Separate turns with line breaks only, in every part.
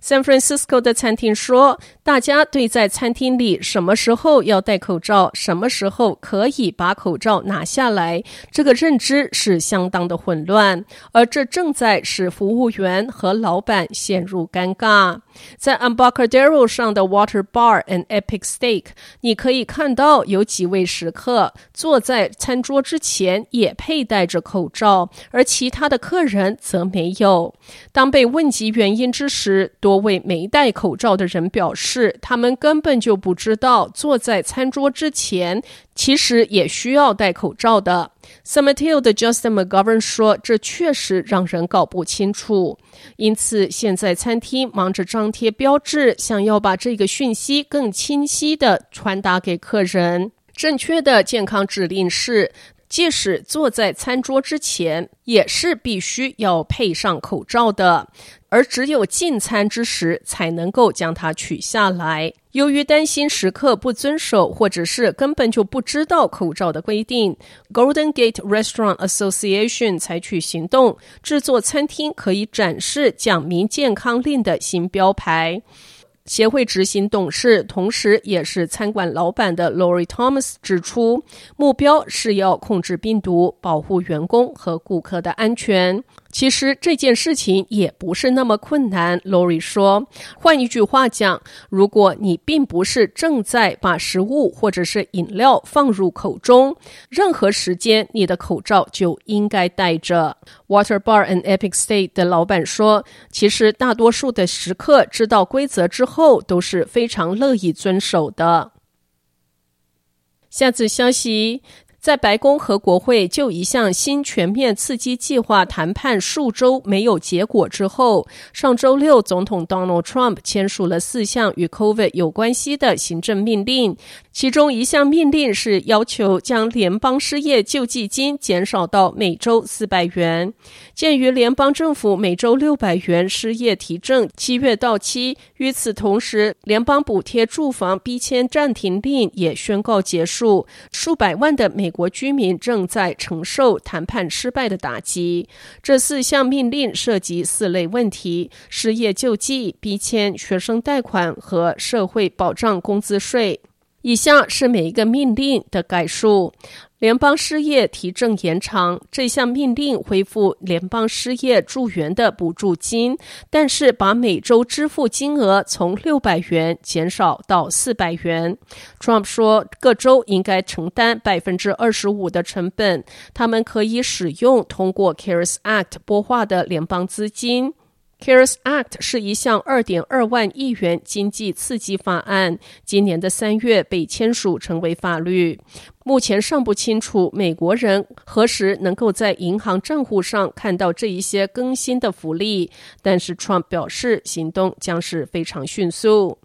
San Francisco 的餐厅说，大家对在餐厅里什么时候要戴口罩，什么时候可以把口罩拿下来，这个认知是相当的混乱，而这正在使服务员和老板陷入尴尬。在 Embarcadero 上的 Water Bar and Epic Steak，你可以看到有几位食客坐在餐桌之前也佩戴着口罩，而其他的客人则没有。当被问及原因之时，多位没戴口罩的人表示，他们根本就不知道坐在餐桌之前其实也需要戴口罩的。s a m a t i l 的 Justin McGovern 说：“这确实让人搞不清楚，因此现在餐厅忙着张贴标志，想要把这个讯息更清晰地传达给客人。正确的健康指令是。”即使坐在餐桌之前，也是必须要配上口罩的，而只有进餐之时才能够将它取下来。由于担心食客不遵守，或者是根本就不知道口罩的规定，Golden Gate Restaurant Association 采取行动，制作餐厅可以展示讲明健康令的新标牌。协会执行董事，同时也是餐馆老板的 Lori Thomas 指出，目标是要控制病毒，保护员工和顾客的安全。其实这件事情也不是那么困难，Lori 说。换一句话讲，如果你并不是正在把食物或者是饮料放入口中，任何时间你的口罩就应该戴着。Water Bar and Epic State 的老板说，其实大多数的食客知道规则之后都是非常乐意遵守的。下次消息。在白宫和国会就一项新全面刺激计划谈判数周没有结果之后，上周六，总统 Donald Trump 签署了四项与 COVID 有关系的行政命令。其中一项命令是要求将联邦失业救济金减少到每周四百元。鉴于联邦政府每周六百元失业提证七月到期，与此同时，联邦补贴住房逼迁暂停令也宣告结束，数百万的美国居民正在承受谈判失败的打击。这四项命令涉及四类问题：失业救济、逼迁、学生贷款和社会保障工资税。以下是每一个命令的概述：联邦失业提振延长，这项命令恢复联邦失业助援的补助金，但是把每周支付金额从六百元减少到四百元。Trump 说，各州应该承担百分之二十五的成本，他们可以使用通过 CARES Act 拨划的联邦资金。CARES Act 是一项二点二万亿元经济刺激法案，今年的三月被签署成为法律。目前尚不清楚美国人何时能够在银行账户上看到这一些更新的福利，但是 Trump 表示行动将是非常迅速。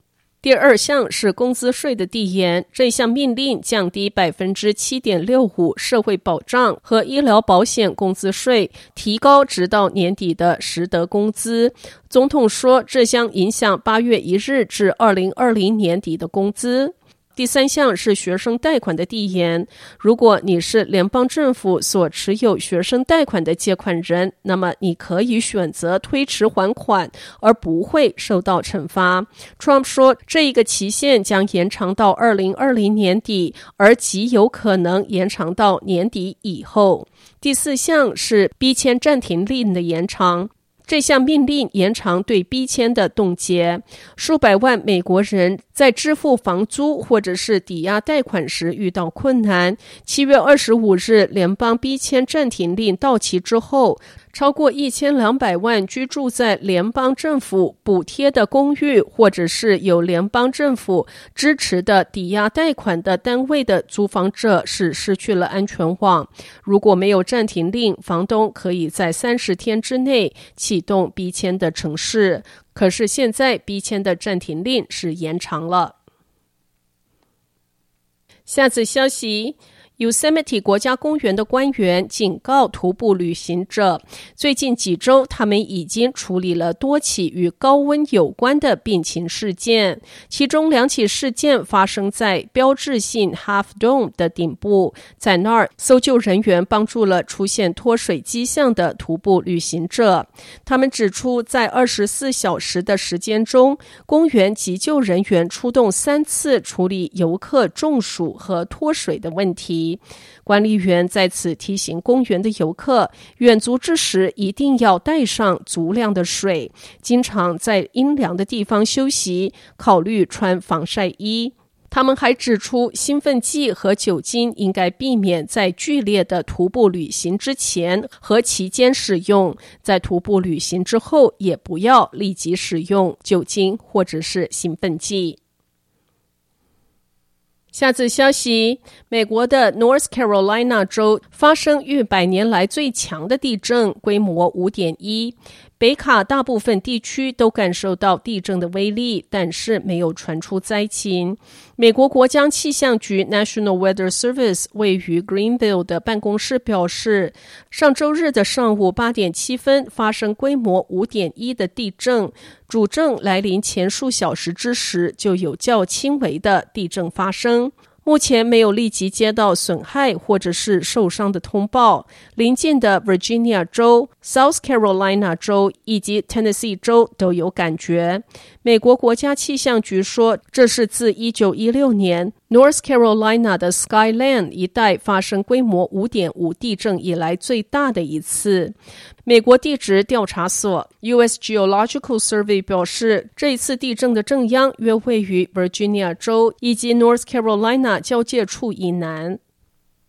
第二项是工资税的递延，这项命令降低百分之七点六五社会保障和医疗保险工资税，提高直到年底的实得工资。总统说，这将影响八月一日至二零二零年底的工资。第三项是学生贷款的递延。如果你是联邦政府所持有学生贷款的借款人，那么你可以选择推迟还款，而不会受到惩罚。Trump 说，这一个期限将延长到二零二零年底，而极有可能延长到年底以后。第四项是逼迁暂停令的延长。这项命令延长对逼迁的冻结，数百万美国人在支付房租或者是抵押贷款时遇到困难。七月二十五日，联邦逼迁暂停令到期之后，超过一千两百万居住在联邦政府补贴的公寓，或者是有联邦政府支持的抵押贷款的单位的租房者是失去了安全网。如果没有暂停令，房东可以在三十天之内启动逼迁的城市。可是现在逼迁的暂停令是延长了。下次消息。Yosemite 国家公园的官员警告徒步旅行者，最近几周他们已经处理了多起与高温有关的病情事件，其中两起事件发生在标志性 Half Dome 的顶部，在那儿搜救人员帮助了出现脱水迹象的徒步旅行者。他们指出，在二十四小时的时间中，公园急救人员出动三次处理游客中暑和脱水的问题。管理员在此提醒公园的游客，远足之时一定要带上足量的水，经常在阴凉的地方休息，考虑穿防晒衣。他们还指出，兴奋剂和酒精应该避免在剧烈的徒步旅行之前和期间使用，在徒步旅行之后也不要立即使用酒精或者是兴奋剂。下次消息：美国的 North Carolina 州发生逾百年来最强的地震，规模五点一。北卡大部分地区都感受到地震的威力，但是没有传出灾情。美国国家气象局 National Weather Service 位于 Greenville 的办公室表示，上周日的上午八点七分发生规模五点一的地震，主震来临前数小时之时就有较轻微的地震发生。目前没有立即接到损害或者是受伤的通报。临近的 Virginia 州、South Carolina 州以及 Tennessee 州都有感觉。美国国家气象局说，这是自1916年 North Carolina 的 Skyland 一带发生规模5.5地震以来最大的一次。美国地质调查所 U.S. Geological Survey 表示，这一次地震的震央约位于 Virginia 州以及 North Carolina 交界处以南。